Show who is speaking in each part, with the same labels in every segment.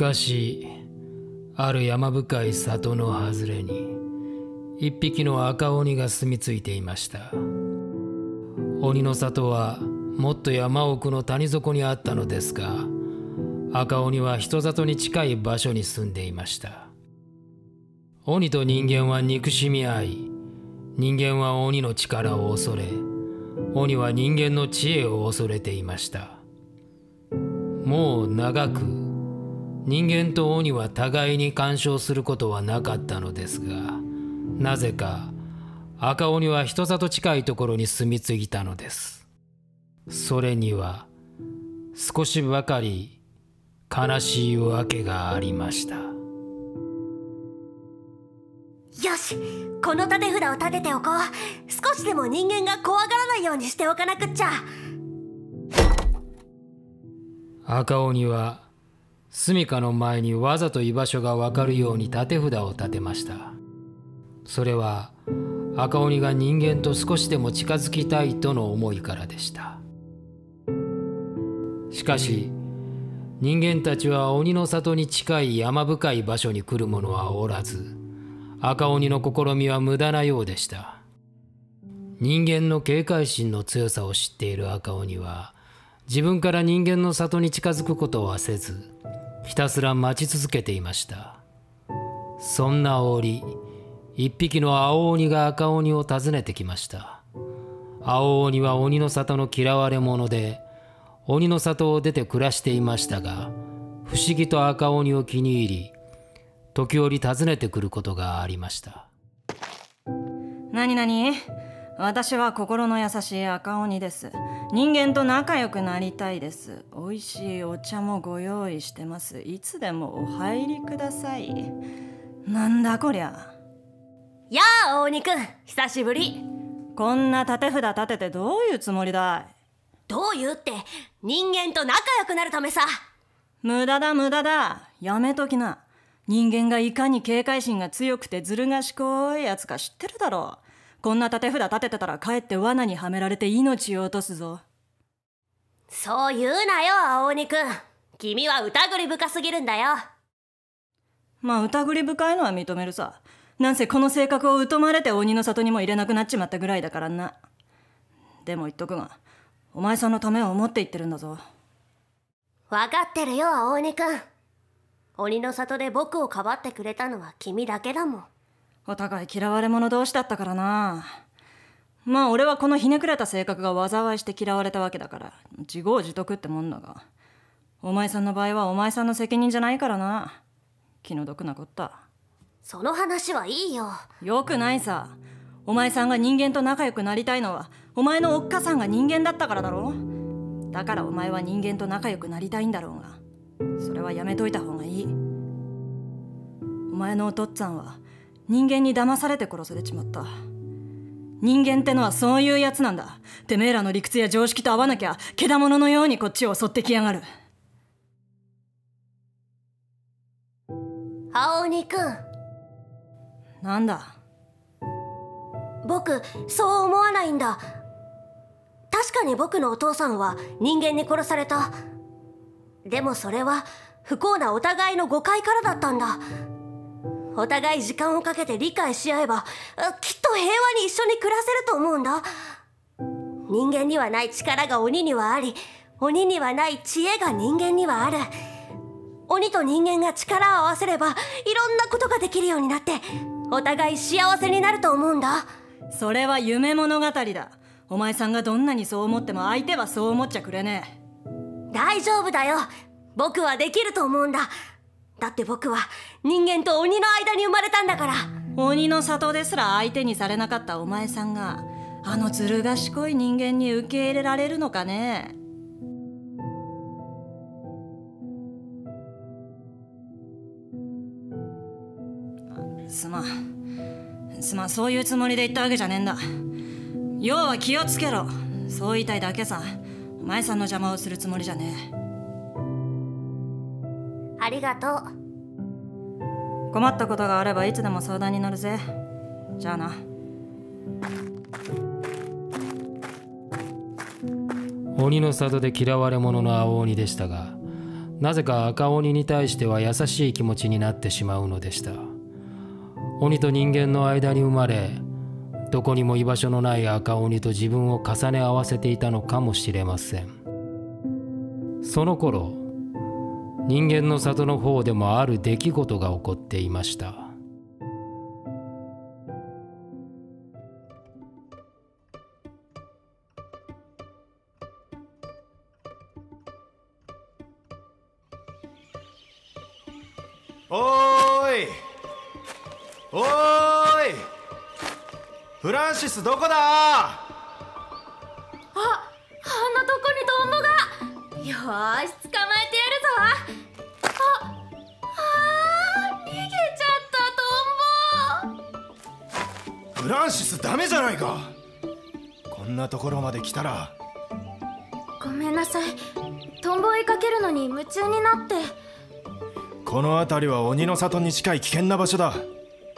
Speaker 1: 昔ある山深い里の外れに一匹の赤鬼が住み着いていました。鬼の里はもっと山奥の谷底にあったのですが赤鬼は人里に近い場所に住んでいました。鬼と人間は憎しみ合い人間は鬼の力を恐れ鬼は人間の知恵を恐れていました。もう長く人間と鬼は互いに干渉することはなかったのですがなぜか赤鬼は人里近いところに住み着いたのです。それには少しばかり悲しいわけがありました。よ
Speaker 2: しこの立て札を立てておこう。少しでも人間が怖がらないようにしておかなくっちゃ。
Speaker 1: 赤鬼は住処の前にわざと居場所がわかるように立て札を立てました。それは赤鬼が人間と少しでも近づきたいとの思いからでした。しかし人間たちは鬼の里に近い山深い場所に来る者はおらず赤鬼の試みは無駄なようでした。人間の警戒心の強さを知っている赤鬼は自分から人間の里に近づくことはせずひたすら待ち続けていました。そんな折一匹の青鬼が赤鬼を訪ねてきました。青鬼は鬼の里の嫌われ者で鬼の里を出て暮らしていましたが不思議と赤鬼を気に入り時折訪ねてくることがありました。
Speaker 3: 何何私は心の優しい赤鬼です。人間と仲良くなりたいです。美味しいお茶もご用意してます。いつでもお入りください。なんだこりゃ。
Speaker 2: やあ大鬼くん。久しぶり。
Speaker 3: こんな立て札立ててどういうつもりだい。
Speaker 2: どういうって人間と仲良くなるためさ。
Speaker 3: 無駄だ無駄だ。やめときな。人間がいかに警戒心が強くてずる賢いやつか知ってるだろうこんな立て札立ててたらかえって罠にはめられて命を落とすぞ。
Speaker 2: そう言うなよ青鬼くん。君は疑り深すぎるんだよ。
Speaker 3: まあ疑り深いのは認めるさ。なんせこの性格を疎まれて鬼の里にも入れなくなっちまったぐらいだからな。でも言っとくがお前さんのためを思って言ってるんだぞ。
Speaker 2: 分かってるよ青鬼くん。鬼の里で僕をかばってくれたのは君だけだもん
Speaker 3: お互い嫌われ者同士だったからな。まあ俺はこのひねくれた性格が災いして嫌われたわけだから自業自得ってもんだが。お前さんの場合はお前さんの責任じゃないからな。気の毒なこった。
Speaker 2: その話はいいよ。
Speaker 3: よくないさ。お前さんが人間と仲良くなりたいのはお前のおっかさんが人間だったからだろ。だからお前は人間と仲良くなりたいんだろうが。それはやめといた方がいい。お前のお父っつぁんは人間に騙されて殺されちまった。人間ってのはそういうやつなんだ。てめえらの理屈や常識と合わなきゃ獣のようにこっちを襲ってきやがる。
Speaker 2: 青鬼くん。
Speaker 3: なんだ？
Speaker 2: 僕そう思わないんだ。確かに僕のお父さんは人間に殺された。でもそれは不幸なお互いの誤解からだったんだお互い時間をかけて理解し合えばきっと平和に一緒に暮らせると思うんだ。人間にはない力が鬼にはあり鬼にはない知恵が人間にはある。鬼と人間が力を合わせればいろんなことができるようになってお互い幸せになると思うんだ。
Speaker 3: それは夢物語だ。お前さんがどんなにそう思っても相手はそう思っちゃくれね
Speaker 2: え。大丈夫だよ。僕はできると思うんだだって僕は人間と鬼の間に生まれたんだから。
Speaker 3: 鬼の里ですら相手にされなかったお前さんがあのずる賢い人間に受け入れられるのかね？すまん。すまん。そういうつもりで言ったわけじゃねえんだ。要は気をつけろ。そう言いたいだけさ。お前さんの邪魔をするつもりじゃねえ。
Speaker 2: ありがとう。
Speaker 3: 困ったことがあればいつでも相談に乗るぜ。じゃあな。
Speaker 1: 鬼の里で嫌われ者の青鬼でしたがなぜか赤鬼に対しては優しい気持ちになってしまうのでした。鬼と人間の間に生まれどこにも居場所のない赤鬼と自分を重ね合わせていたのかもしれません。その頃人間の里の方でもある出来事が起こっていました。
Speaker 4: 里に近い危険な場所だ。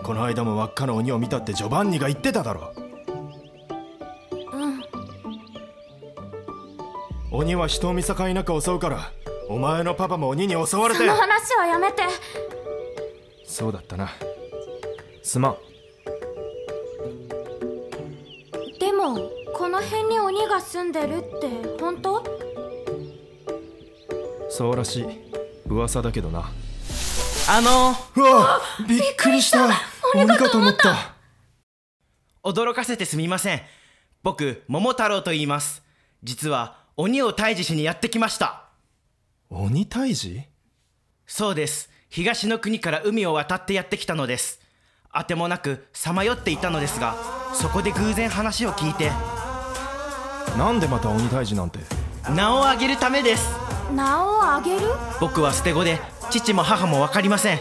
Speaker 4: この間も輪っかの鬼を見たってジョバンニが言ってただろ。
Speaker 5: うん。
Speaker 4: 鬼は人を見境なく襲うからお前のパパも鬼に襲われて。
Speaker 5: その話はやめて。
Speaker 4: そうだったな。すまん。
Speaker 5: でもこの辺に鬼が住んでるって本当？
Speaker 4: そうらしい。噂だけどな
Speaker 6: あの
Speaker 4: うわびっくりした。鬼かと思った。
Speaker 6: 驚かせてすみません。僕桃太郎と言います。実は鬼を退治しにやってきました。
Speaker 4: 鬼退治？
Speaker 6: そうです。東の国から海を渡ってやってきたのです。あてもなくさまよっていたのですがそこで偶然話を聞いて。
Speaker 4: なんでまた鬼退治なんて？
Speaker 6: 名を上げるためです。
Speaker 5: 名をあげる？
Speaker 6: 僕は捨て子で父も母も分かりません。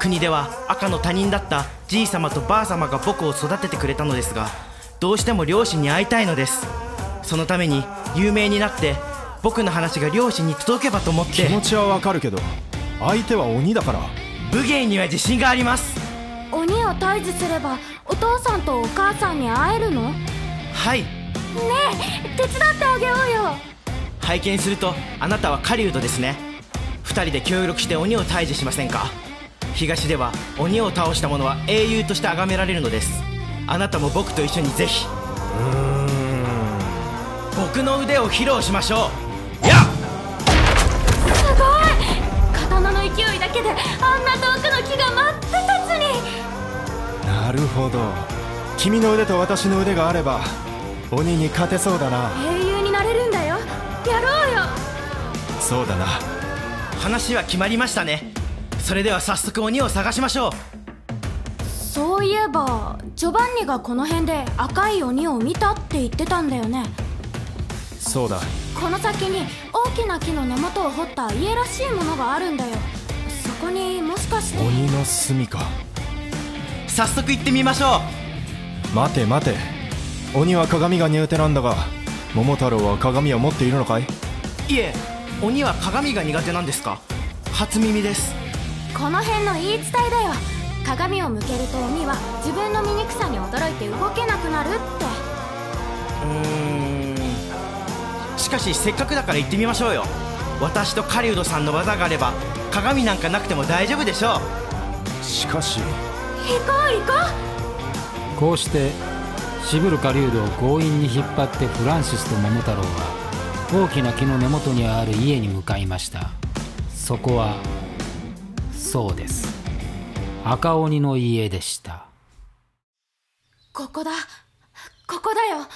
Speaker 6: 国では赤の他人だったじい様とばあ様が僕を育ててくれたのですがどうしても両親に会いたいのです。そのために有名になって僕の話が両親に届けばと思って。
Speaker 4: 気持ちはわかるけど相手は鬼だから。
Speaker 6: 武芸には自信があります。
Speaker 5: 鬼を退治すればお父さんとお母さんに会えるの？ね
Speaker 6: はい。
Speaker 5: え手伝ってあげようよ。
Speaker 6: 拝見するとあなたは狩人ですね二人で協力して鬼を退治しませんか？東では鬼を倒した者は英雄として崇められるのです。あなたも僕と一緒にぜひ。僕の腕を披露しましょう。やっ！
Speaker 5: すごい！刀の勢いだけであんな遠くの木が真っ二つに。
Speaker 4: なるほど。君の腕と私の腕があれば鬼に勝てそうだな。
Speaker 5: 英雄になれるんだよ。やろうよ。
Speaker 4: そうだな
Speaker 6: 話は決まりましたね。それでは早速鬼を探しましょう。
Speaker 5: そういえばジョバンニがこの辺で赤い鬼を見たって言ってたんだよね。
Speaker 4: そうだ。
Speaker 5: この先に大きな木の根元を掘った家らしいものがあるんだよ。そこにもしかして。
Speaker 4: 鬼の住か。
Speaker 6: 早速行ってみましょ
Speaker 4: 待て待て。鬼は鏡が苦手なんだが桃太郎は鏡を持っているのかい？う
Speaker 6: いえ鬼は鏡が苦手なんですか？初耳です。
Speaker 5: この辺の言い伝えだよ。鏡を向けると鬼は自分の醜さに驚いて動けなくなるって。
Speaker 6: うーん。しかしせっかくだから行ってみましょうよ。私と狩人さんの技があれば鏡なんかなくても大丈夫でしょう。
Speaker 4: しかし。
Speaker 5: 行こう行こ
Speaker 1: こうして渋る狩人を強引に引っ張ってフランシスと桃太郎は大きな木の根元にある家に向かいました。そこはそうです。赤鬼の家でした。
Speaker 5: うここだ。ここだよ。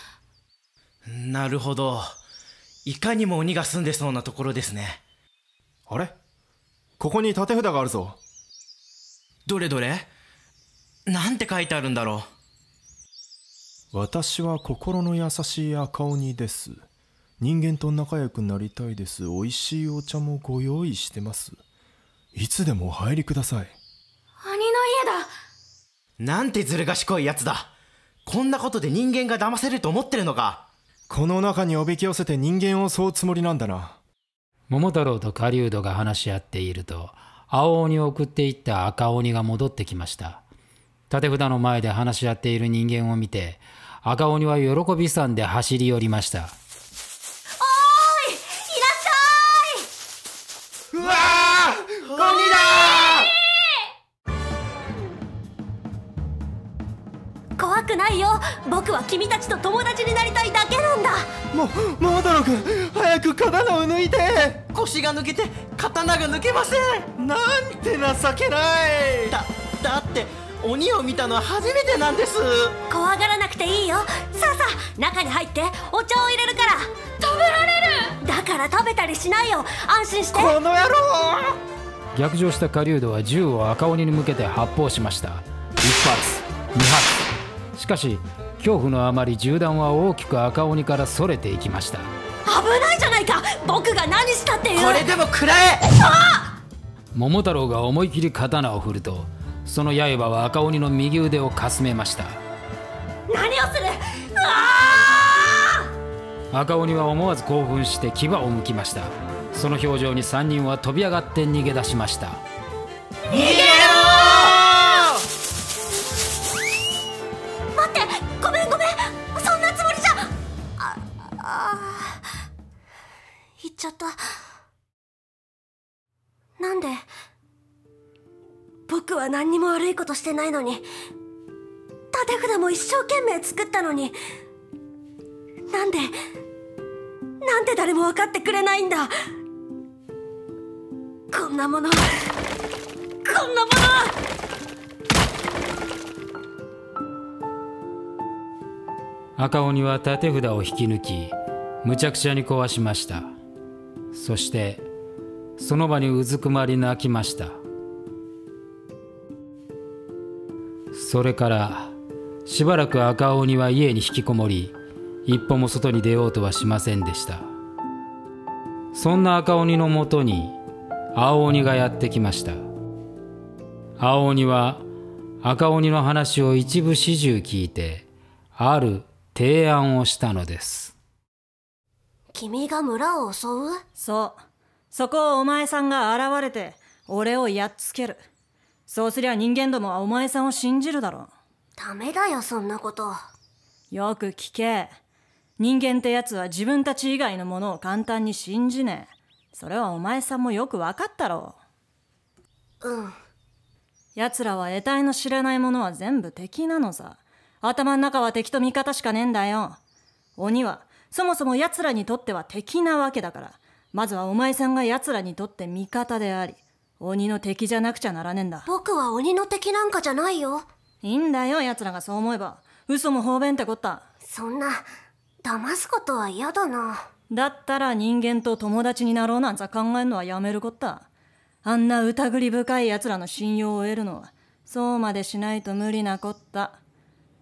Speaker 6: なるほど。いかにも鬼が住んでそうなところですね。
Speaker 4: あれ？ここに立て札があるぞ。
Speaker 6: どれどれ？なんて書いてあるんだろ
Speaker 4: 私は心の優しい赤鬼です人間と仲良くなりたいです。美味しいお茶もご用意してます。いつでもお入りください。
Speaker 5: 鬼の家だ。
Speaker 6: うなんてずる賢いやつだ。こんなことで人間が騙せると思ってるのか。
Speaker 4: この中におびき寄せて人間を襲うつもりなんだな。
Speaker 1: 桃太郎と狩人が話し合っていると青鬼を送っていった赤鬼が戻ってきました。立て札の前で話し合っている人間を見て赤鬼は喜びさんで走り寄りました
Speaker 2: ないよ。僕は君たちと友達になりたいだけなんだ。
Speaker 4: も桃太郎君早く刀を抜いて。
Speaker 6: 腰が抜けて刀が抜けません。
Speaker 4: なんて情けない。
Speaker 6: だだって鬼を見たのは初めてなんです。
Speaker 2: 怖がらなくていいよ。さあさあ中に入ってお茶を入れるから。
Speaker 5: 食べられる。
Speaker 2: だから食べたりしないよ。安心して。
Speaker 4: この野郎。
Speaker 1: 逆上した狩人は銃を赤鬼に向けて発砲しました。1発2発しかし恐怖のあまり銃弾は大きく赤鬼からそれていきました。
Speaker 2: 危ないじゃないか！僕が何したっていう！
Speaker 6: これでも食らえ！
Speaker 1: 桃太郎が思い切り刀を振るとその刃は赤鬼の右腕をかすめました。
Speaker 2: 何をする！うわ
Speaker 1: 赤鬼は思わず興奮して牙をむきました。その表情に3人は飛び上がって逃げ出しました
Speaker 2: で僕は何にも悪いことしてないのに立て札も一生懸命作ったのになんでなんで誰も分かってくれないんだ。こんなものこんなもの。
Speaker 1: 赤鬼は立て札を引き抜きむちゃくちゃに壊しました。そしてその場にうずくまり泣きました。それからしばらく赤鬼は家に引きこもり一歩も外に出ようとはしませんでした。そんな赤鬼のもとに青鬼がやってきました。青鬼は赤鬼の話を一部始終聞いてある提案をしたのです。
Speaker 2: 君が村を襲う？
Speaker 3: そうそこをお前さんが現れて俺をやっつける。そうすりゃ人間どもはお前さんを信じるだろう。
Speaker 2: ダメだよそんなこと。
Speaker 3: よく聞け。人間ってやつは自分たち以外のものを簡単に信じねえ。それはお前さんもよく分かったろ
Speaker 2: う。ん。
Speaker 3: 奴らは得体の知らないものは全部敵なのさ。頭の中は敵と味方しかねえんだよ。鬼はそもそも奴らにとっては敵なわけだからまずはお前さんが奴らにとって味方であり鬼の敵じゃなくちゃならねえんだ。
Speaker 2: 僕は鬼の敵なんかじゃないよ。
Speaker 3: いいんだよ奴らがそう思えば。嘘も方便ってこった。
Speaker 2: そんな騙すことは嫌だな。
Speaker 3: だったら人間と友達になろうなんざ考えるのはやめるこった。あんな疑り深い奴らの信用を得るのはそうまでしないと無理なこった。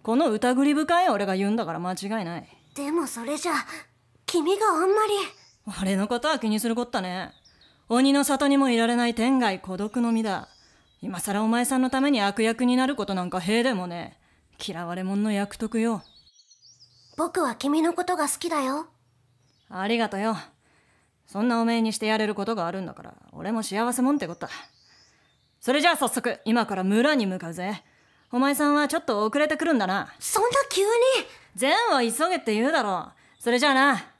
Speaker 3: この疑り深い俺が言うんだから間違いない。
Speaker 2: でもそれじゃ君があんまり
Speaker 3: 俺のことは気にするこったね。鬼の里にもいられない天涯孤独の身だ。今さらお前さんのために悪役になることなんか兵でもね。嫌われ者の役得よ。
Speaker 2: 僕は君のことが好きだよ。
Speaker 3: ありがとよ。そんなおめえにしてやれることがあるんだから俺も幸せもんってこった。それじゃあ早速今から村に向かうぜ。お前さんはちょっと遅れてくるんだな。
Speaker 2: そんな急に。
Speaker 3: 善は急げって言うだろ。うそれじゃあな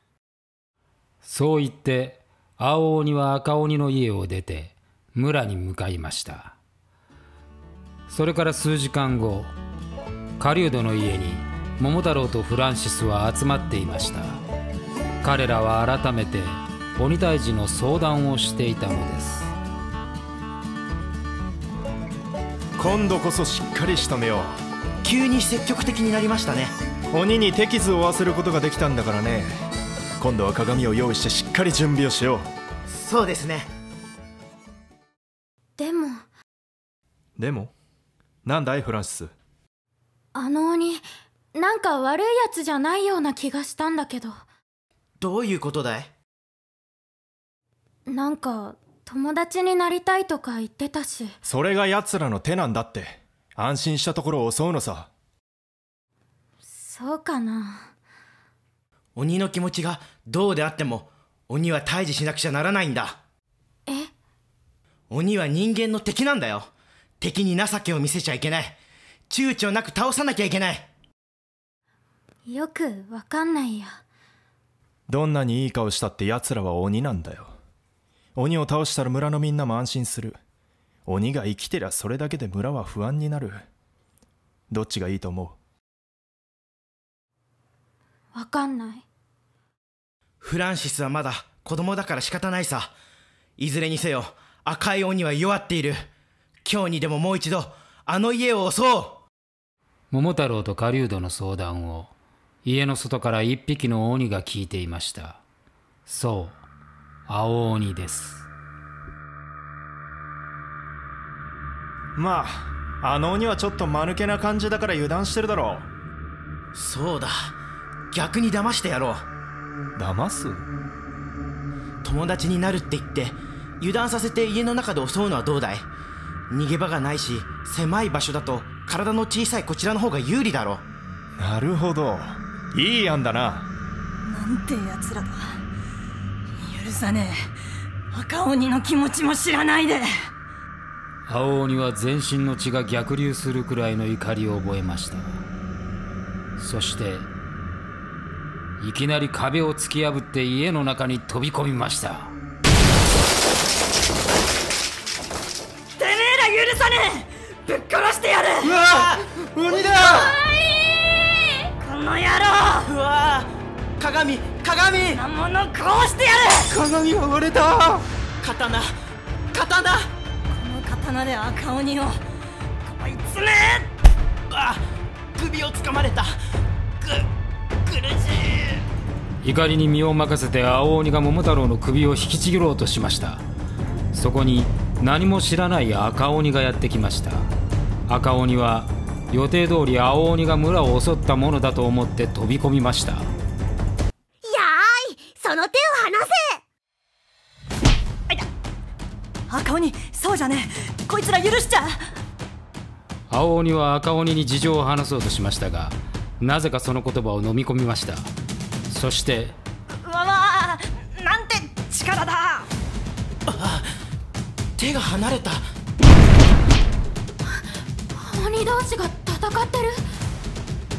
Speaker 1: そう言って青鬼は赤鬼の家を出て村に向かいました。それから数時間後狩人の家に桃太郎とフランシスは集まっていました。彼らは改めて鬼退治の相談をしていたのです。
Speaker 4: 今度こそしっかり仕留めよ
Speaker 6: 急に積極的になりましたね。
Speaker 4: う鬼に手傷を負わせることができたんだからね今度は鏡を用意してしっかり準備をしよ
Speaker 6: そうですね。
Speaker 5: でも。
Speaker 4: うでも？なんだいフランシス？
Speaker 5: あの鬼なんか悪いやつじゃないような気がしたんだけど。
Speaker 6: どういうことだい？
Speaker 5: なんか友達になりたいとか言ってたし。
Speaker 4: それが奴らの手なんだって。安心したところを襲うのさ。
Speaker 5: そうかな
Speaker 6: 鬼の気持ちがどうであっても鬼は退治しなくちゃならないんだ。
Speaker 5: え？
Speaker 6: 鬼は人間の敵なんだよ。敵に情けを見せちゃいけない。躊躇なく倒さなきゃいけない。
Speaker 5: よくわかんないや。
Speaker 4: どんなにいい顔したって奴らは鬼なんだよ。鬼を倒したら村のみんなも安心する。鬼が生きてりゃそれだけで村は不安になる。どっちがいいと思う？
Speaker 5: わかんない。
Speaker 6: フランシスはまだ子供だから仕方ないさ。いずれにせよ赤い鬼は弱っている。今日にでももう一度あの家を襲おう。
Speaker 1: 桃太郎と狩人の相談を家の外から一匹の鬼が聞いていました。そう青鬼です。
Speaker 4: まああの鬼はちょっと間抜けな感じだから油断してるだろ
Speaker 6: そうだ逆に騙してやろう。
Speaker 4: う騙す？
Speaker 6: 友達になるって言って油断させて家の中で襲うのはどうだい？逃げ場がないし狭い場所だと体の小さいこちらの方が有利だろ
Speaker 4: なるほど。いい案だな。
Speaker 3: なんてやつらだ許さねえ。赤鬼の気持ちも知らないで。
Speaker 1: 青鬼は全身の血が逆流するくらいの怒りを覚えました。そしていきなり壁を突き破って家の中に飛び込みました。
Speaker 3: てめえら許さねえ！ぶっ殺してやる！
Speaker 4: うわ鬼だ！
Speaker 3: この野郎！
Speaker 6: うわー鏡！鏡
Speaker 3: なもの殺してやる！
Speaker 4: 鏡が割れた！
Speaker 6: 刀刀！
Speaker 3: この刀で赤鬼を。こいつめ！
Speaker 6: あ首をつかまれた。く苦しい
Speaker 1: 怒りに身を任せて青鬼が桃太郎の首を引きちぎろうとしました。そこに何も知らない赤鬼がやってきました。赤鬼は予定通り青鬼が村を襲ったものだと思って飛び込みました。
Speaker 2: やーいその手を離せ！
Speaker 3: 赤鬼そうじゃねえ。こいつら許しちゃ！
Speaker 1: 青鬼は赤鬼に事情を話そうとしましたがなぜかその言葉を飲み込みましたそして。
Speaker 3: うわわなんて力だ。
Speaker 6: 手が離れた。
Speaker 5: 鬼同士が戦ってる。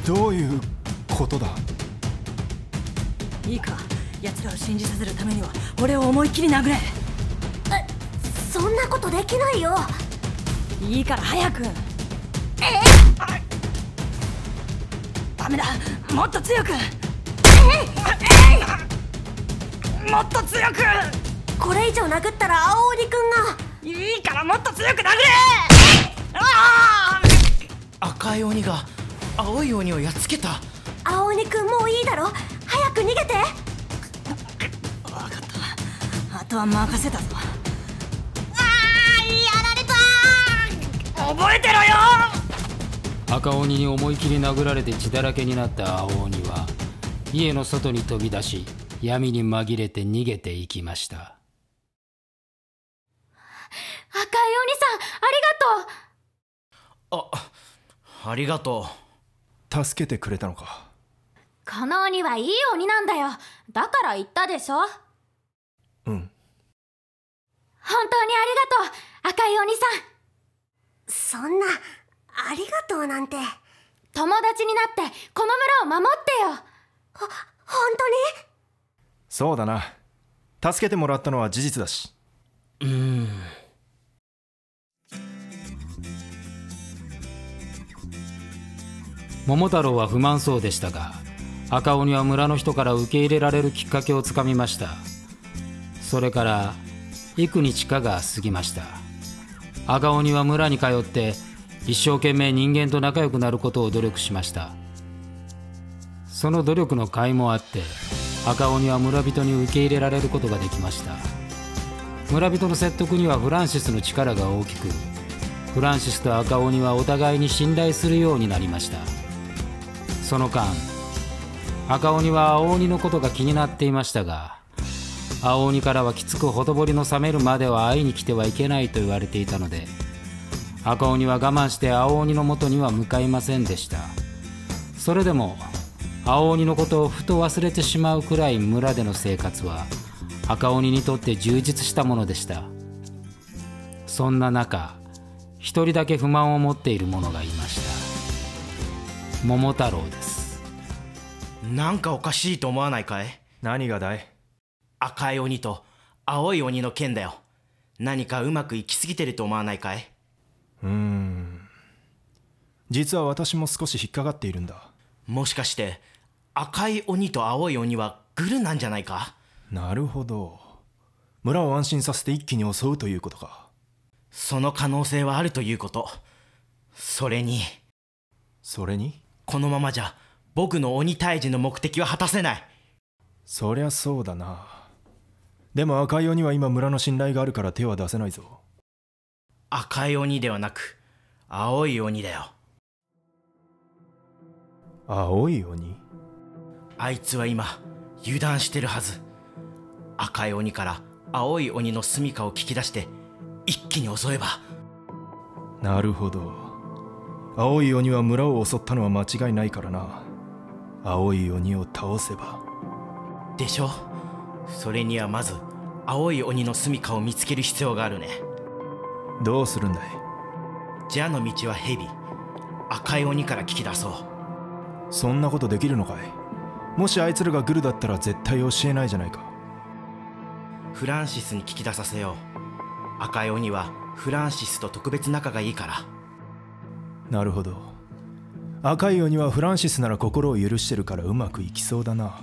Speaker 4: どういうことだ？
Speaker 3: いいか奴らを信じさせるためには俺を思いっきり殴れ。
Speaker 2: そんなことできないよ。
Speaker 3: いいから早く。ダメだもっと強くもっと強く！
Speaker 2: これ以上殴ったら青鬼くんが。
Speaker 3: いいからもっと強く殴れ！あ
Speaker 6: 赤い鬼が青い鬼をやっつけた。
Speaker 2: 青鬼くんもういいだろ？早く逃げて！
Speaker 3: あ分かった。あとは任せたぞ。あーやられた！覚えてろよ！
Speaker 1: 赤鬼に思い切り殴られて血だらけになった青鬼は家の外に飛び出し闇に紛れて逃げていきました。
Speaker 5: 赤い鬼さんありがとう。
Speaker 6: あありがと
Speaker 4: 助けてくれたのか？
Speaker 5: この鬼はいい鬼なんだよ。だから言ったでしょ。本
Speaker 4: うん。
Speaker 5: 当にありがとう赤い鬼さん。
Speaker 2: そんなありがとうなんて。
Speaker 5: 友達になってこの村を守ってよ。
Speaker 2: ほ本当に？
Speaker 4: そうだな。助けてもらったのは事実だし。
Speaker 6: うん。
Speaker 1: 桃太郎は不満そうでしたが赤鬼は村の人から受け入れられるきっかけをつかみました。それから幾日かが過ぎました。赤鬼は村に通って一生懸命人間と仲良くなることを努力しました。その努力の甲斐もあって赤鬼は村人に受け入れられることができました。村人の説得にはフランシスの力が大きくフランシスと赤鬼はお互いに信頼するようになりました。その間赤鬼は青鬼のことが気になっていましたが青鬼からはきつくほとぼりの冷めるまでは会いに来てはいけないと言われていたので赤鬼は我慢して青鬼の元には向かいませんでした。それでも青鬼のことをふと忘れてしまうくらい村での生活は赤鬼にとって充実したものでした。そんな中一人だけ不満を持っている者がいました。桃太郎です。
Speaker 6: なんかおかしいと思わないかい？
Speaker 4: 何がだい？
Speaker 6: 赤い鬼と青い鬼の剣だよ。何かうまくいきすぎてると思わないかい？う
Speaker 4: ーん。実は私も少し引っかかっているんだ。
Speaker 6: もしかして赤い鬼と青い鬼はグルなんじゃないか？
Speaker 4: なるほど。村を安心させて一気に襲うということか。
Speaker 6: その可能性はあるということ。それに。
Speaker 4: それに？
Speaker 6: このままじゃ僕の鬼退治の目的は果たせない。
Speaker 4: そりゃそうだな。でも赤い鬼は今村の信頼があるから手は出せないぞ。
Speaker 6: 赤い鬼ではなく青い鬼だよ。
Speaker 4: 青い鬼？
Speaker 6: あいつは今油断してるはず。赤い鬼から青い鬼の住処を聞き出して一気に襲えば。
Speaker 4: なるほど。青い鬼は村を襲ったのは間違いないからな。青い鬼を倒せば。
Speaker 6: でしょ？それにはまず青い鬼の住処を見つける必要があるね。
Speaker 4: どうするんだい？
Speaker 6: ジャの道は蛇。赤い鬼から聞き出そう。
Speaker 4: そんなことできるのかい？もしあいつらがグルだったら絶対教えないじゃないか。
Speaker 6: フランシスに聞き出させよう。赤い鬼はフランシスと特別仲がいいから。
Speaker 4: なるほど。赤い鬼はフランシスなら心を許してるからうまくいきそうだな。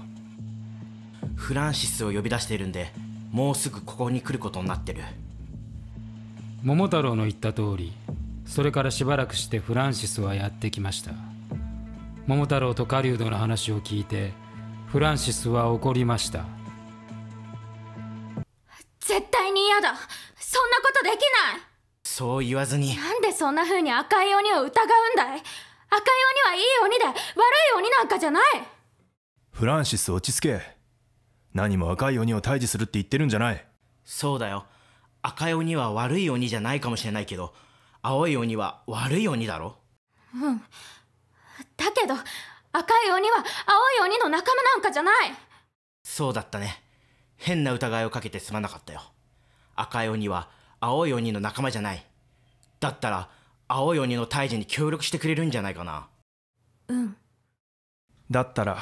Speaker 6: フランシスを呼び出しているんでもうすぐここに来ることになってる。
Speaker 1: 桃太郎の言った通りそれからしばらくしてフランシスはやってきました。桃太郎と狩人の話を聞いてフランシスは怒りました。
Speaker 5: 絶対に嫌だ。そんなことできない。
Speaker 6: そう言わずに。
Speaker 5: なんでそんな風に赤い鬼を疑うんだい？赤い鬼はいい鬼で悪い鬼なんかじゃない。
Speaker 4: フランシス落ち着け。何も赤い鬼を退治するって言ってるんじゃない。
Speaker 6: そうだよ。赤い鬼は悪い鬼じゃないかもしれないけど青い鬼は悪い鬼だろ？
Speaker 5: だけど赤い鬼は青い鬼の仲間なんかじゃない。
Speaker 6: そうだったね。変な疑いをかけてすまなかったよ。赤い鬼は青い鬼の仲間じゃない。だったら青い鬼の退治に協力してくれるんじゃないかな。
Speaker 5: うん。
Speaker 4: だったら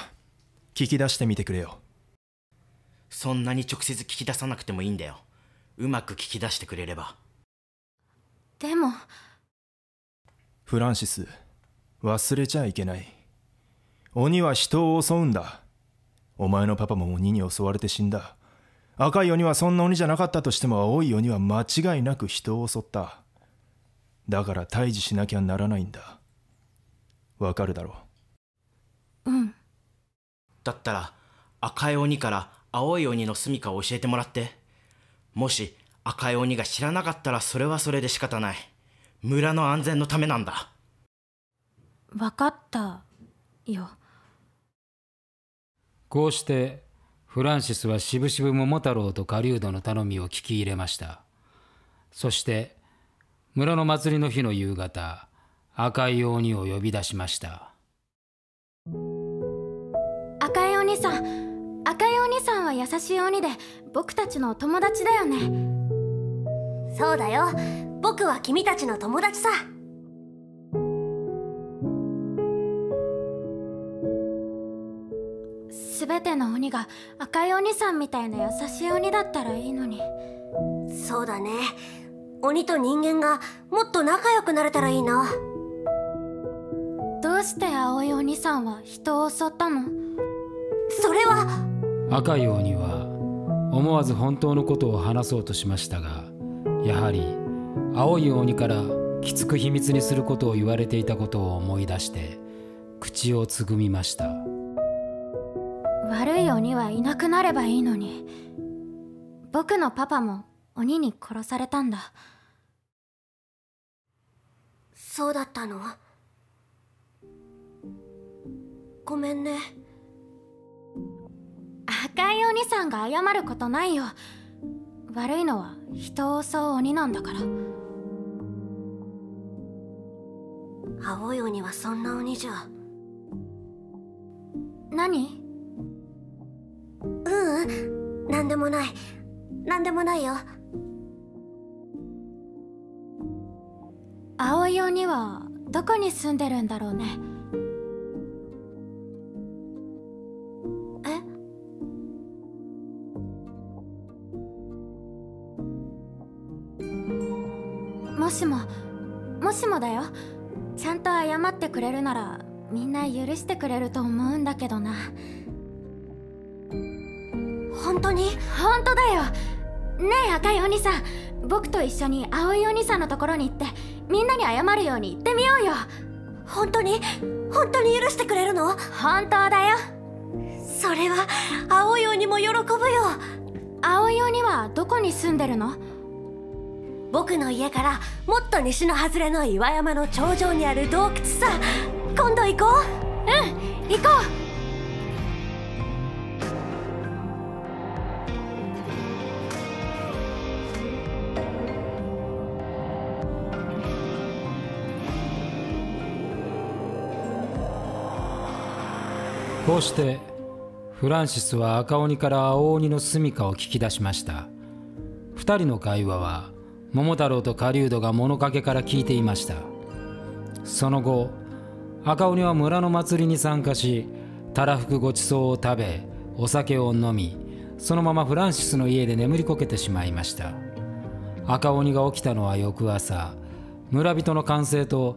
Speaker 4: 聞き出してみてくれよ。
Speaker 6: そんなに直接聞き出さなくてもいいんだよ。うまく聞き出してくれれば。
Speaker 5: でも。
Speaker 4: フランシス忘れちゃいけない鬼は人を襲うんだ。お前のパパも鬼に襲われて死んだ。赤い鬼はそんな鬼じゃなかったとしても青い鬼は間違いなく人を襲った。だから退治しなきゃならないんだ。わかるだろ
Speaker 5: う。ん。
Speaker 6: だったら赤い鬼から青い鬼の住処を教えてもらって。もし赤い鬼が知らなかったらそれはそれで仕方ない。村の安全のためなんだ。
Speaker 5: 分かったよ
Speaker 1: こうしてフランシスはしぶしぶ桃太郎と狩人の頼みを聞き入れました。そして村の祭りの日の夕方赤い鬼を呼び出しました。
Speaker 5: 赤い鬼さん。赤い鬼さんは優しい鬼で僕たちの友達だよね。
Speaker 2: そうだよ。僕は君たちの友達さ
Speaker 5: 全ての鬼が赤い鬼さんみたいな優しい鬼だったらいいのに。
Speaker 2: そうだね。鬼と人間がもっと仲良くなれたらいいな。
Speaker 5: どうして青い鬼さんは人を襲ったの？
Speaker 2: それは。
Speaker 1: 赤い鬼は思わず本当のことを話そうとしましたがやはり青い鬼からきつく秘密にすることを言われていたことを思い出して口をつぐみました
Speaker 5: 悪い鬼はいなくなればいいのに。僕のパパも鬼に殺されたんだ。
Speaker 2: そうだったの？ごめんね。
Speaker 5: 赤い鬼さんが謝ることないよ。悪いのは人を襲う鬼なんだから。
Speaker 2: 青い鬼はそんな鬼じゃ。
Speaker 5: 何？
Speaker 2: ううん。なんでもない。なんでもないよ。
Speaker 5: 青い鬼はどこに住んでるんだろうね。
Speaker 2: え？
Speaker 5: もしももしもだよ。ちゃんと謝ってくれるならみんな許してくれると思うんだけどな
Speaker 2: 本当に？
Speaker 5: 本当だよ。ねえ赤いお兄さん。僕と一緒に青いお兄さんのところに行ってみんなに謝るように言ってみようよ。
Speaker 2: 本当に？本当に許してくれるの？
Speaker 5: 本当だよ。
Speaker 2: それは青い鬼も喜ぶよ。
Speaker 5: 青い鬼はどこに住んでるの？
Speaker 2: 僕の家からもっと西の外れの岩山の頂上にある洞窟さ。今度行こ
Speaker 5: う。ん行こ
Speaker 1: こうしてフランシスは赤鬼から青鬼の住処を聞き出しました。二人の会話は桃太郎と狩人が物陰から聞いていました。その後赤鬼は村の祭りに参加したらふくごちそうを食べお酒を飲みそのままフランシスの家で眠りこけてしまいました。赤鬼が起きたのは翌朝村人の歓声と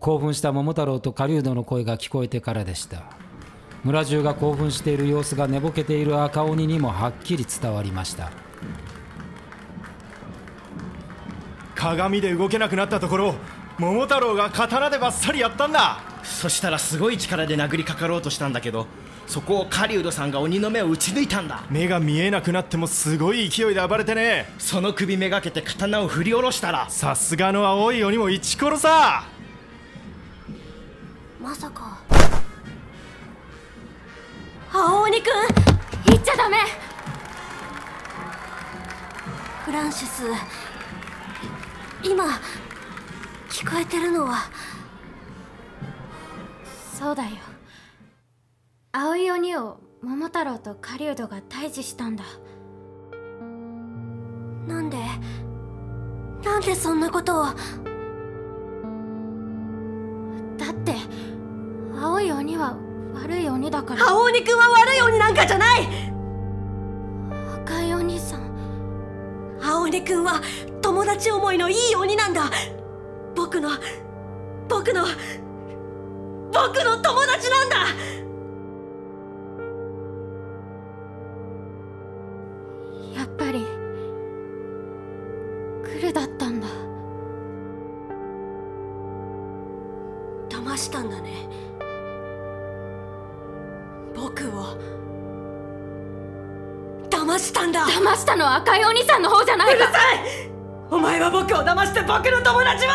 Speaker 1: 興奮した桃太郎と狩人の声が聞こえてからでした。村中が興奮している様子が寝ぼけている赤鬼にもはっきり伝わりました。
Speaker 4: 鏡で動けなくなったところを桃太郎が刀でバッサリやったんだ。
Speaker 6: そしたらすごい力で殴りかかろうとしたんだけどそこを狩人さんが鬼の目を打ち抜いたんだ。
Speaker 4: 目が見えなくなってもすごい勢いで暴れてね。
Speaker 6: その首めがけて刀を振り下ろしたら
Speaker 4: さすがの青い鬼もイチコロさ。
Speaker 2: うまさか青鬼くん
Speaker 5: う行っちゃダメ。
Speaker 2: フランシス今聞こえてるのは。
Speaker 5: そうだよ。青い鬼を桃太郎と狩人が退治したんだ。
Speaker 2: なんでなんでそんなことを？
Speaker 5: だって青い鬼は悪い鬼だから。
Speaker 2: 青鬼くんは悪い鬼なんかじゃない。
Speaker 5: 赤いお兄さん。
Speaker 2: 青鬼くんは友達思いのいい鬼なんだ。僕の僕の僕の友達なんだ
Speaker 5: 赤いお兄さんの方じゃないか。
Speaker 2: お前は僕を騙して僕の友達も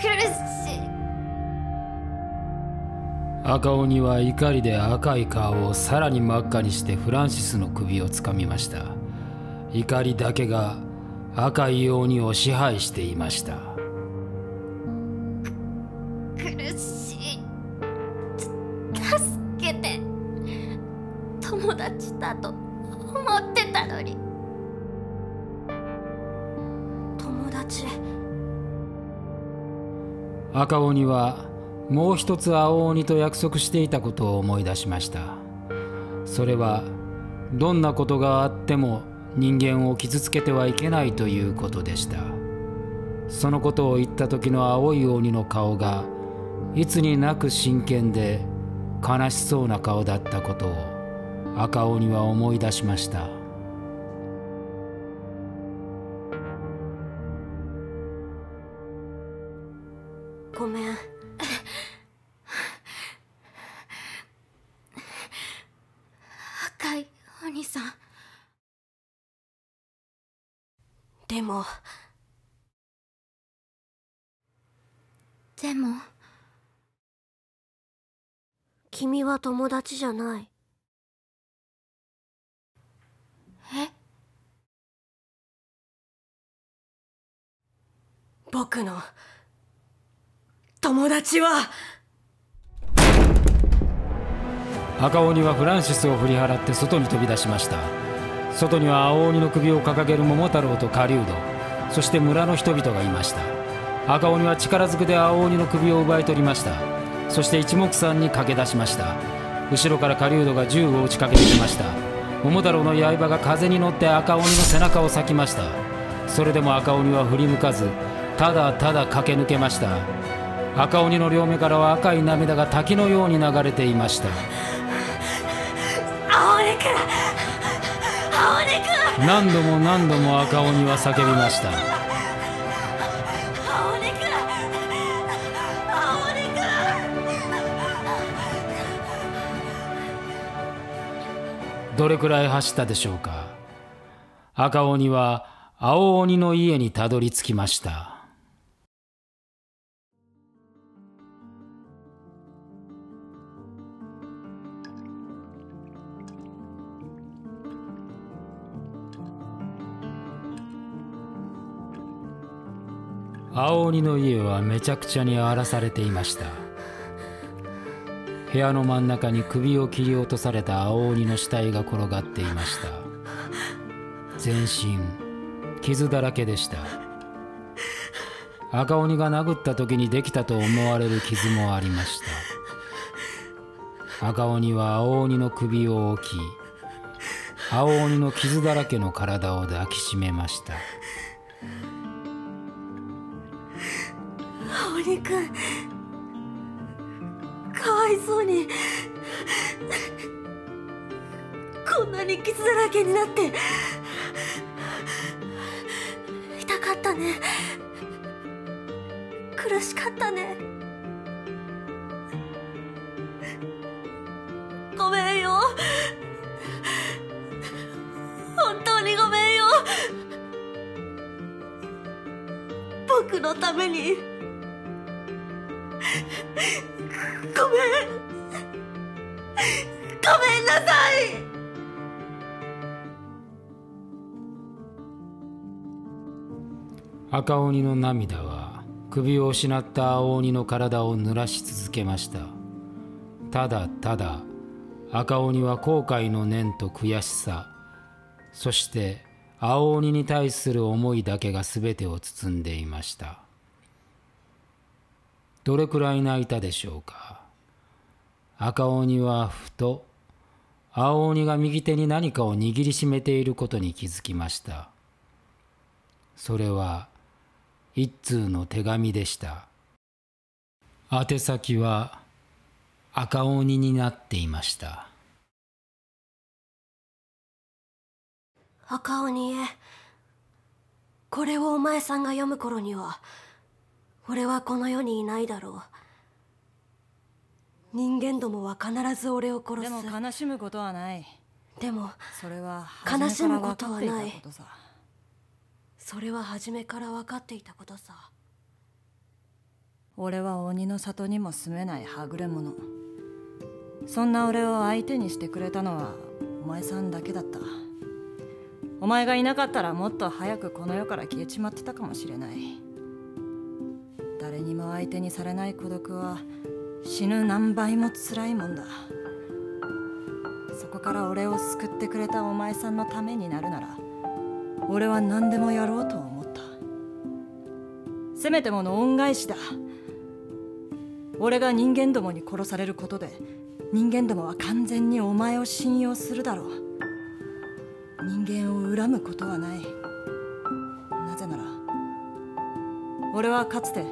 Speaker 5: 苦しい。
Speaker 1: 赤鬼は怒りで赤い顔をさらに真っ赤にしてフランシスの首をつかみました。怒りだけが赤い鬼を支配していました赤鬼はもう一つ青鬼と約束していたことを思い出しました。それはどんなことがあっても人間を傷つけてはいけないということでした。そのことを言った時の青い鬼の顔がいつになく真剣で悲しそうな顔だったことを赤鬼は思い出しました。
Speaker 2: でも君は友達じゃない。
Speaker 5: え？
Speaker 2: 僕の友達は？
Speaker 1: 赤鬼はフランシスを振り払って外に飛び出しました。外には青鬼の首を掲げる桃太郎と狩人。そして村の人々がいました。赤鬼は力ずくで青鬼の首を奪い取りました。そして一目散に駆け出しました。後ろから狩人が銃を撃ちかけてきました。桃太郎の刃が風に乗って赤鬼の背中を裂きました。それでも赤鬼は振り向かずただただ駆け抜けました。赤鬼の両目からは赤い涙が滝のように流れていました。
Speaker 2: 青鬼くん青鬼くん
Speaker 1: 何度も何度も赤鬼は叫びました。どれくらい走ったでしょうか。赤鬼は青鬼の家にたどり着きました。青鬼の家はめちゃくちゃに荒らされていました。部屋の真ん中に首を切り落とされた青鬼の死体が転がっていました。全身傷だらけでした。赤鬼が殴った時にできたと思われる傷もありました。赤鬼は青鬼の首を置き青鬼の傷だらけの体を抱きしめました。
Speaker 2: 青鬼くんかわいそうに。こんなに傷だらけになって。痛かったね。苦しかったね。ごめんよ。本当にごめんよ。僕のために。
Speaker 1: 赤鬼の涙は首を失った青鬼の体を濡らし続けました。ただただ赤鬼は後悔の念と悔しさそして青鬼に対する思いだけが全てを包んでいました。どれくらい泣いたでしょうか？赤鬼はふと青鬼が右手に何かを握りしめていることに気づきました。それは一通の手紙でした。宛先は赤鬼になっていました。
Speaker 2: 赤鬼へ。これをお前さんが読む頃には俺はこの世にいないだろう。人間どもは必ず俺を殺す。
Speaker 3: でも悲しむことはない。
Speaker 2: でも
Speaker 3: それは
Speaker 2: 悲しむことはないそれは初めから分かっていたことさ。
Speaker 3: 俺は鬼の里にも住めないはぐれ者。そんな俺を相手にしてくれたのはお前さんだけだった。お前がいなかったらもっと早くこの世から消えちまってたかもしれない。誰にも相手にされない孤独は死ぬ何倍も辛いもんだ。そこから俺を救ってくれたお前さんのためになるなら俺は何でもやろうと思った。せめてもの恩返しだ。俺が人間どもに殺されることで人間どもは完全にお前を信用するだろう。人間を恨むことはない。なぜなら俺はかつて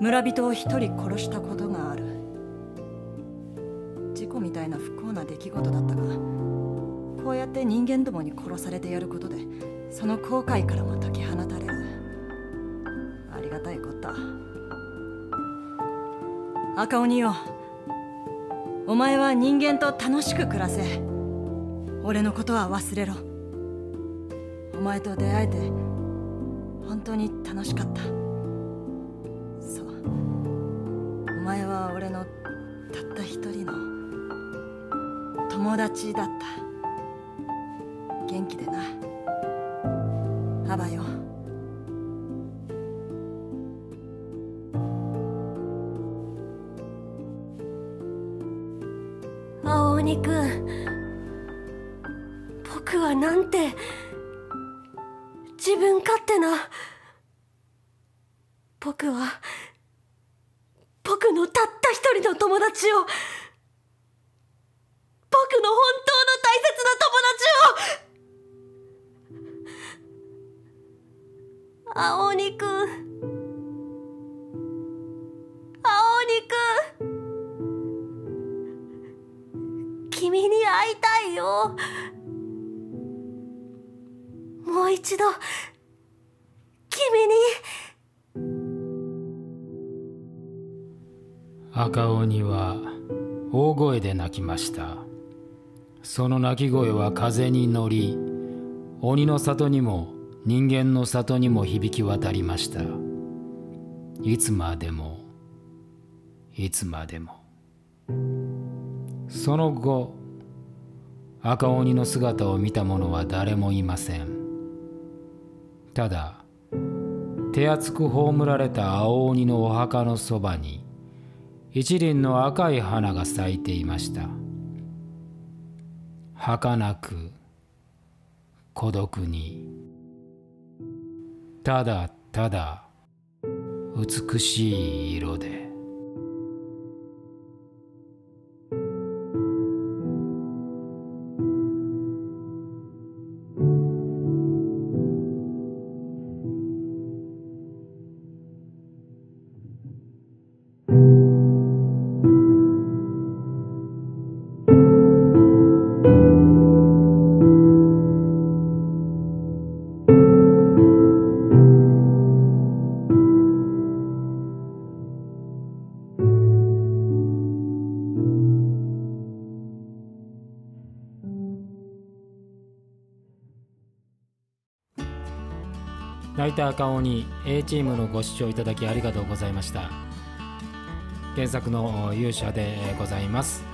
Speaker 3: 村人を一人殺したことがある。事故みたいな不幸な出来事だったがこうやって人間どもに殺されてやることでその後悔からも解き放たれる。ありがたいこった赤鬼よ。お前は人間と楽しく暮らせ。俺のことは忘れろ。お前と出会えて本当に楽しかった。そう。お前は俺のたった一人の友達だった。元気でな。アバよ。
Speaker 2: 青鬼くん僕はなんて自分勝手な僕は僕のたった一人の友達を
Speaker 1: した。その鳴き声は風に乗り鬼の里にも人間の里にも響き渡りました。いつまでもいつまでも。その後赤鬼の姿を見た者は誰もいません。ただ手厚く葬られた青鬼のお墓のそばに一輪の赤い花が咲いていました。儚く孤独に。ただただ美しい色で。泣いた赤鬼 A チームのご視聴いただきありがとうございました。原作の勇者でございます、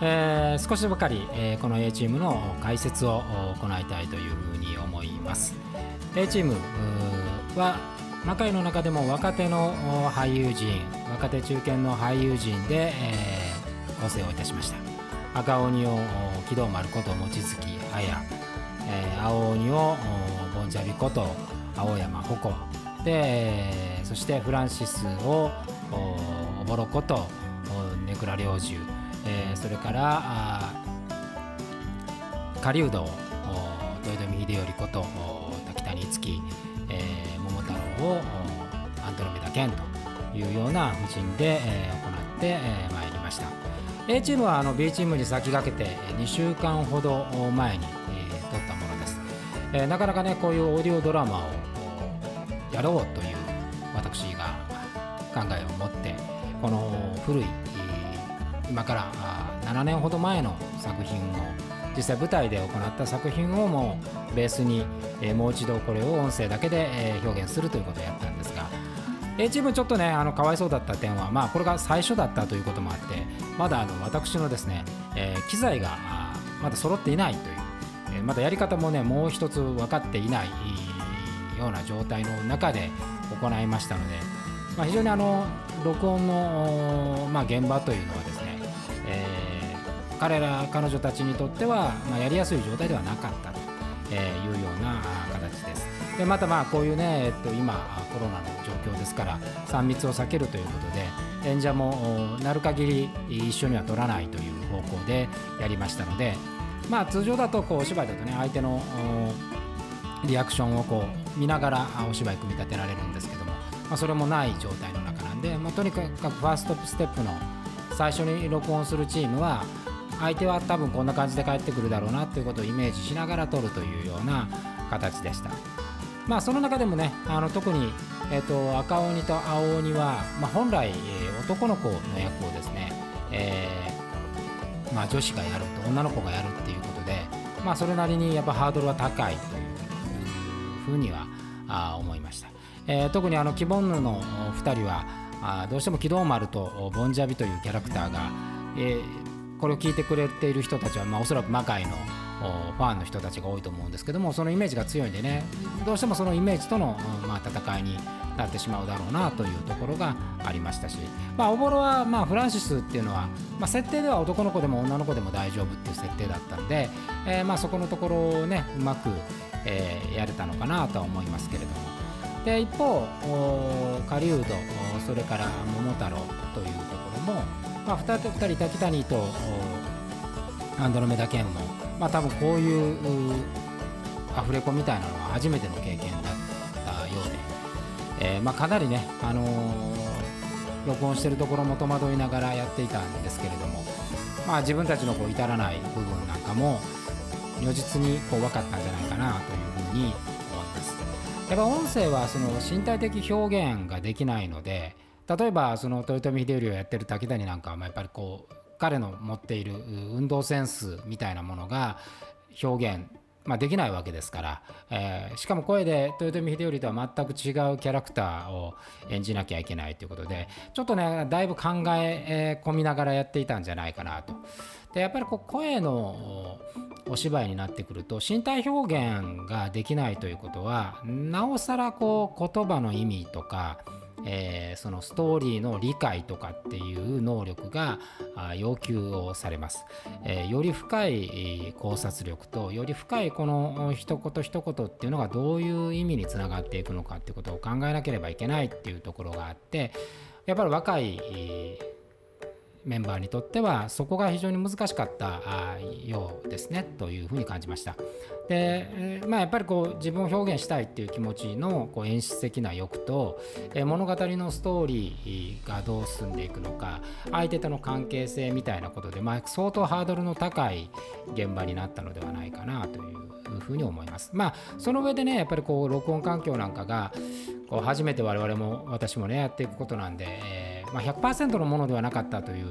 Speaker 1: えー少しばかり、えーこの A チームの解説を行いたいというふうに思います。A チームーは魔界の中でも若手の俳優陣若手中堅の俳優陣で、えー構成をいたしました。赤鬼を木戸丸こと望月綾、えー青鬼をボンジャビこと青山矛で、そしてフランシスをおおぼろことおネクラ猟銃、えーそれからあ狩人を豊臣秀頼ことお滝谷月、えー桃太郎をおアントロメダ剣というような布陣で、えー行って、えーまいりました。A チームはあの B チームに先駆けて2週間ほど前に、えーなかなかねこういうオーディオドラマをやろうという私が考えを持ってこの古い今から7年ほど前の作品を実際舞台で行った作品をもうベースに、えもう一度これを音声だけで、え表現するということをやったんですが A チームちょっとねあのかわいそうだった点はまあこれが最初だったということもあってまだあの私のですね、え機材がまだ揃っていないという、えまだやり方もねもう一つ分かっていないような状態の中で行いましたので、まあ、非常にあの録音の、まあ、現場というのはですね、えー彼ら彼女たちにとっては、まあ、やりやすい状態ではなかったというような形です。でまたまあこういうね、えっと、今コロナの状況ですから3密を避けるということで演者もなる限り一緒には取らないという方向でやりましたのでまあ通常だとこうお芝居だとね相手のリアクションをこう見ながらお芝居組み立てられるんですけども、まあ、それもない状態の中なんで、まあ、とにかくファーストステップの最初に録音するチームは相手は多分こんな感じで帰ってくるだろうなということをイメージしながら撮るというような形でした。まあその中でもねあの特に、えー、と赤鬼と青鬼は、まあ、本来、えー男の子の役をですね、えーまあ、女子がやると女の子がやるっていうことで、まあ、それなりにやっぱハードルは高いというふうにはあ思いました、えー特にあのキボンヌの2人はあどうしても機動丸とボンジャビというキャラクターが、えーこれを聞いてくれている人たちは、まあ、おそらく魔界のファンの人たちが多いと思うんですけどもそのイメージが強いんでねどうしてもそのイメージとの、まあ、戦いになってしまうだろうなというところがありましたし、まあ、おぼろは、まあ、フランシスっていうのは、まあ、設定では男の子でも女の子でも大丈夫っていう設定だったんで、えーまあ、そこのところをねうまく、えーやれたのかなとは思いますけれども。で一方狩人それから桃太郎というところも、まあ、2, 人二人滝谷とアンドロメダ剣も、まあ、多分こういううアフレコみたいなのは初めての経験だったようで、えーまあ、かなりね、あのー録音してるところも戸惑いながらやっていたんですけれども、まあ、自分たちのこう至らない部分なんかも如実にこう分かったんじゃないかなというふうに思います。やっぱ音声はその身体的表現ができないので例えばその豊臣秀頼をやってる滝谷なんかはやっぱりこう彼の持っている運動センスみたいなものが表現まあ、できないわけですから、えー、しかも声で豊臣秀頼とは全く違うキャラクターを演じなきゃいけないということでちょっとねだいぶ考え込みながらやっていたんじゃないかなと。でやっぱりこう声のお芝居になってくると身体表現ができないということはなおさらこう言葉の意味とかえー、そのストーリーの理解とかっていう能力が要求をされます、えー、より深い考察力とより深いこの一言一言っていうのがどういう意味につながっていくのかっていうことを考えなければいけないっていうところがあってやっぱり若いメンバーにとってはそこが非常に難しかったようですねというふうに感じました。で、まあ、やっぱりこう自分を表現したいっていう気持ちのこう演出的な欲と物語のストーリーがどう進んでいくのか相手との関係性みたいなことで、まあ、相当ハードルの高い現場になったのではないかなというふうに思います。まあその上でねやっぱりこう録音環境なんかがこう初めて我々も私もねやっていくことなんで、えーまあ、100%のものではなかったという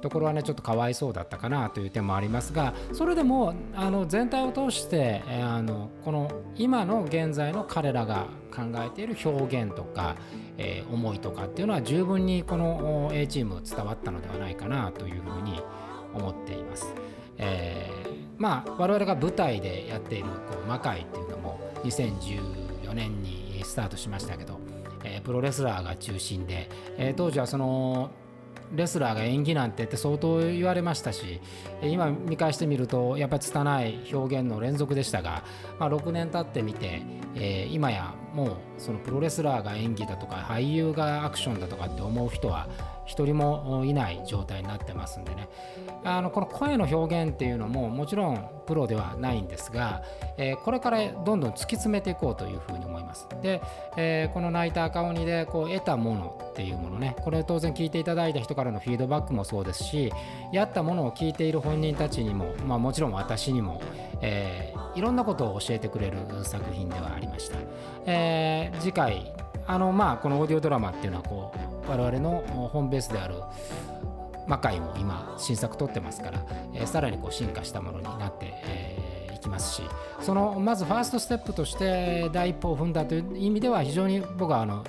Speaker 1: ところはねちょっとかわいそうだったかなという点もありますがそれでもあの全体を通して、え、あのこの今の現在の彼らが考えている表現とか、えー、思いとかっていうのは十分にこの A チーム伝わったのではないかなというふうに思っています。えー、まあ我々が舞台でやっているこう魔界っていうのも2014年にスタートしましたけどえー、プロレスラーが中心で、えー、当時はそのレスラーが演技なんてって相当言われましたし今見返してみるとやっぱり拙い表現の連続でしたが、まあ、6年経ってみて、えー、今やもうそのプロレスラーが演技だとか俳優がアクションだとかって思う人は一人もいない状態になってますんでね。あのこの声の表現っていうのももちろんプロではないんですが、えー、これからどんどん突き詰めていこうというふうに思います。で、えー、この泣いた赤鬼でこう得たものっていうものねこれ当然聞いていただいた人からのフィードバックもそうですしやったものを聞いている本人たちにも、まあ、もちろん私にも、えー、いろんなことを教えてくれる作品ではありました、え、次回あのまあこのオーディオドラマっていうのはこう我々のホームベースである魔界も今新作撮ってますから、えー、さらにこう進化したものになって、えー、いきますしそのまずファーストステップとして第一歩を踏んだという意味では非常に僕はあの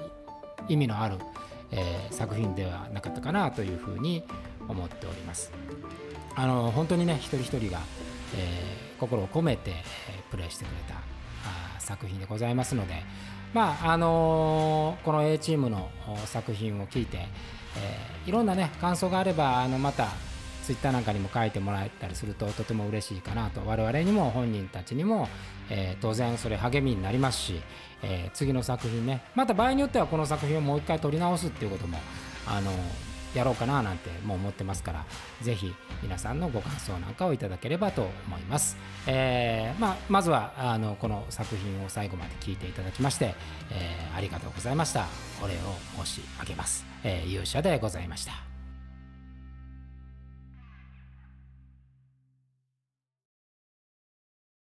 Speaker 1: 意味のある、えー、作品ではなかったかなというふうに思っております。あの本当にね一人一人が、えー、心を込めて、え、プレイしてくれたあ作品でございますので、まああのー、この A チームの作品を聞いて、えー、いろんなね感想があればあのまたツイッターなんかにも書いてもらえたりするととても嬉しいかなと。我々にも本人たちにも、えー、当然それ励みになりますし、えー、次の作品ね。また場合によってはこの作品をもう一回撮り直すっていうこともあのやろうかななんてもう思ってますから是非皆さんのご感想なんかをいただければと思います、えー、まあ、まずはあのこの作品を最後まで聞いていただきまして、えー、ありがとうございました。お礼を申し上げます、えー、勇者でございました。